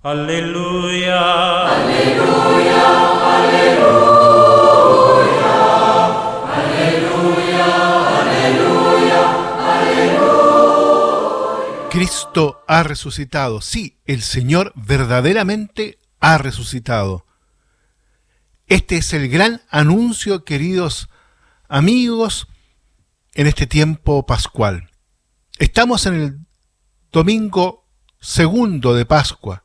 Aleluya. Aleluya. Aleluya. Aleluya. Aleluya. Cristo ha resucitado. Sí, el Señor verdaderamente ha resucitado. Este es el gran anuncio, queridos amigos, en este tiempo pascual. Estamos en el domingo segundo de Pascua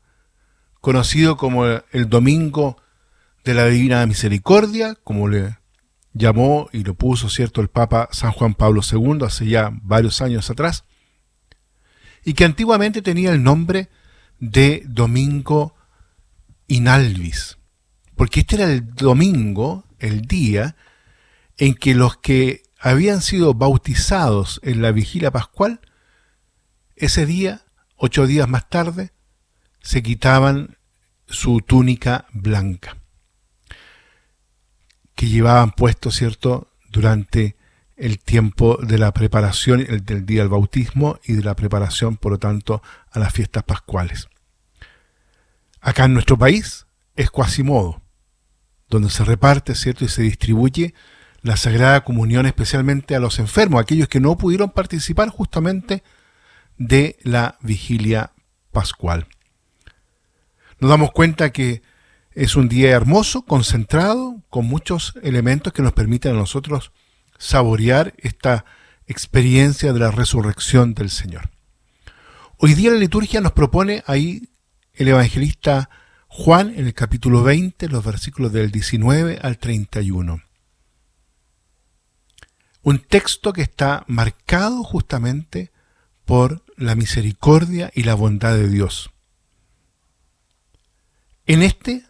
conocido como el Domingo de la Divina Misericordia, como le llamó y lo puso, ¿cierto?, el Papa San Juan Pablo II hace ya varios años atrás, y que antiguamente tenía el nombre de Domingo Inalvis, porque este era el domingo, el día, en que los que habían sido bautizados en la vigilia pascual, ese día, ocho días más tarde, se quitaban su túnica blanca, que llevaban puesto, ¿cierto?, durante el tiempo de la preparación del día del bautismo y de la preparación, por lo tanto, a las fiestas pascuales. Acá en nuestro país es Quasimodo, donde se reparte, ¿cierto?, y se distribuye la Sagrada Comunión especialmente a los enfermos, aquellos que no pudieron participar justamente de la vigilia pascual. Nos damos cuenta que es un día hermoso, concentrado, con muchos elementos que nos permiten a nosotros saborear esta experiencia de la resurrección del Señor. Hoy día la liturgia nos propone ahí el evangelista Juan en el capítulo 20, los versículos del 19 al 31. Un texto que está marcado justamente por la misericordia y la bondad de Dios. En este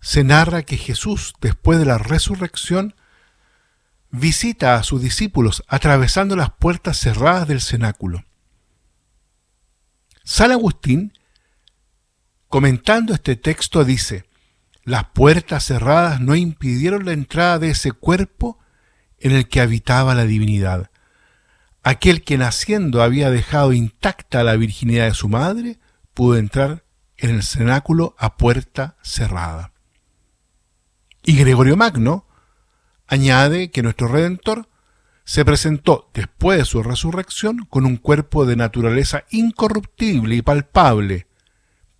se narra que Jesús, después de la resurrección, visita a sus discípulos atravesando las puertas cerradas del cenáculo. San Agustín, comentando este texto, dice, las puertas cerradas no impidieron la entrada de ese cuerpo en el que habitaba la divinidad. Aquel que naciendo había dejado intacta la virginidad de su madre, pudo entrar en el cenáculo a puerta cerrada. Y Gregorio Magno añade que nuestro Redentor se presentó después de su resurrección con un cuerpo de naturaleza incorruptible y palpable,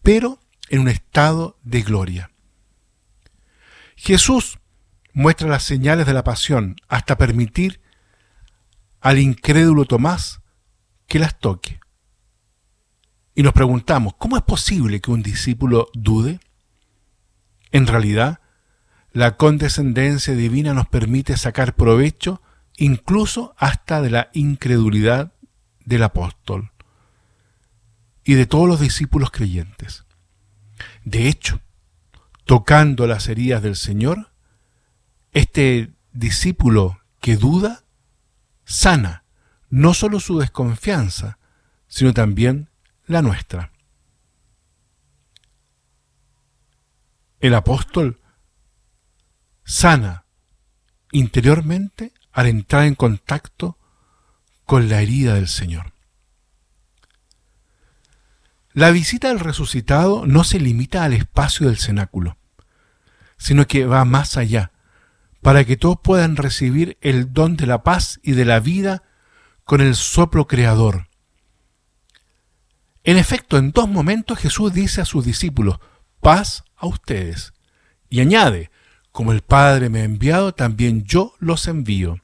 pero en un estado de gloria. Jesús muestra las señales de la pasión hasta permitir al incrédulo Tomás que las toque. Y nos preguntamos, ¿cómo es posible que un discípulo dude? En realidad, la condescendencia divina nos permite sacar provecho incluso hasta de la incredulidad del apóstol y de todos los discípulos creyentes. De hecho, tocando las heridas del Señor, este discípulo que duda sana no solo su desconfianza, sino también la nuestra. El apóstol sana interiormente al entrar en contacto con la herida del Señor. La visita del resucitado no se limita al espacio del cenáculo, sino que va más allá, para que todos puedan recibir el don de la paz y de la vida con el soplo creador, en efecto, en dos momentos Jesús dice a sus discípulos, paz a ustedes. Y añade, como el Padre me ha enviado, también yo los envío.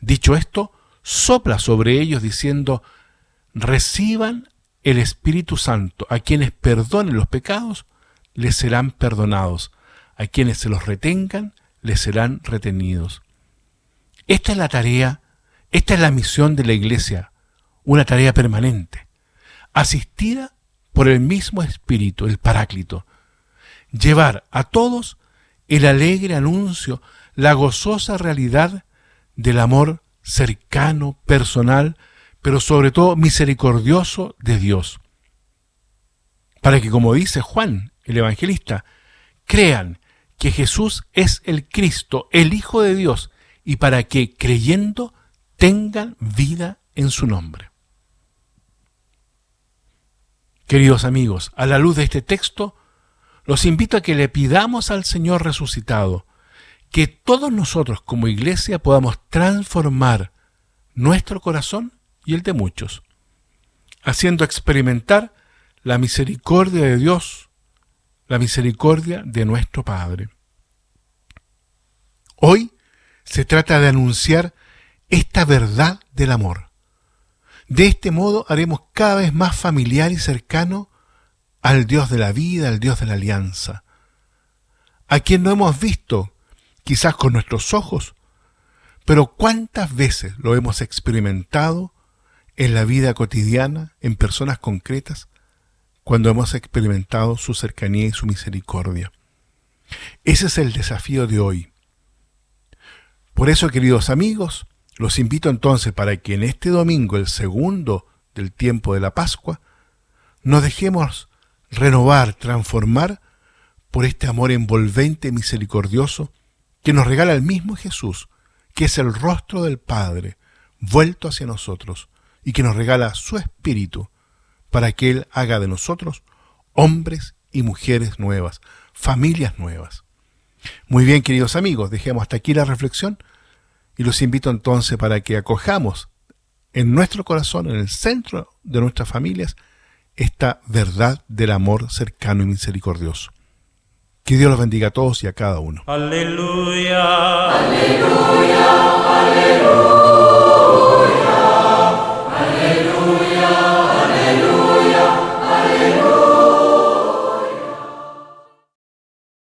Dicho esto, sopla sobre ellos diciendo, reciban el Espíritu Santo. A quienes perdonen los pecados, les serán perdonados. A quienes se los retengan, les serán retenidos. Esta es la tarea, esta es la misión de la Iglesia, una tarea permanente asistida por el mismo Espíritu, el Paráclito, llevar a todos el alegre anuncio, la gozosa realidad del amor cercano, personal, pero sobre todo misericordioso de Dios. Para que, como dice Juan, el evangelista, crean que Jesús es el Cristo, el Hijo de Dios, y para que, creyendo, tengan vida en su nombre. Queridos amigos, a la luz de este texto, los invito a que le pidamos al Señor resucitado que todos nosotros como iglesia podamos transformar nuestro corazón y el de muchos, haciendo experimentar la misericordia de Dios, la misericordia de nuestro Padre. Hoy se trata de anunciar esta verdad del amor. De este modo haremos cada vez más familiar y cercano al Dios de la vida, al Dios de la alianza, a quien no hemos visto quizás con nuestros ojos, pero cuántas veces lo hemos experimentado en la vida cotidiana, en personas concretas, cuando hemos experimentado su cercanía y su misericordia. Ese es el desafío de hoy. Por eso, queridos amigos, los invito entonces para que en este domingo, el segundo del tiempo de la Pascua, nos dejemos renovar, transformar por este amor envolvente y misericordioso que nos regala el mismo Jesús, que es el rostro del Padre vuelto hacia nosotros y que nos regala su Espíritu para que Él haga de nosotros hombres y mujeres nuevas, familias nuevas. Muy bien, queridos amigos, dejemos hasta aquí la reflexión y los invito entonces para que acojamos en nuestro corazón, en el centro de nuestras familias, esta verdad del amor cercano y misericordioso. Que Dios los bendiga a todos y a cada uno. Aleluya.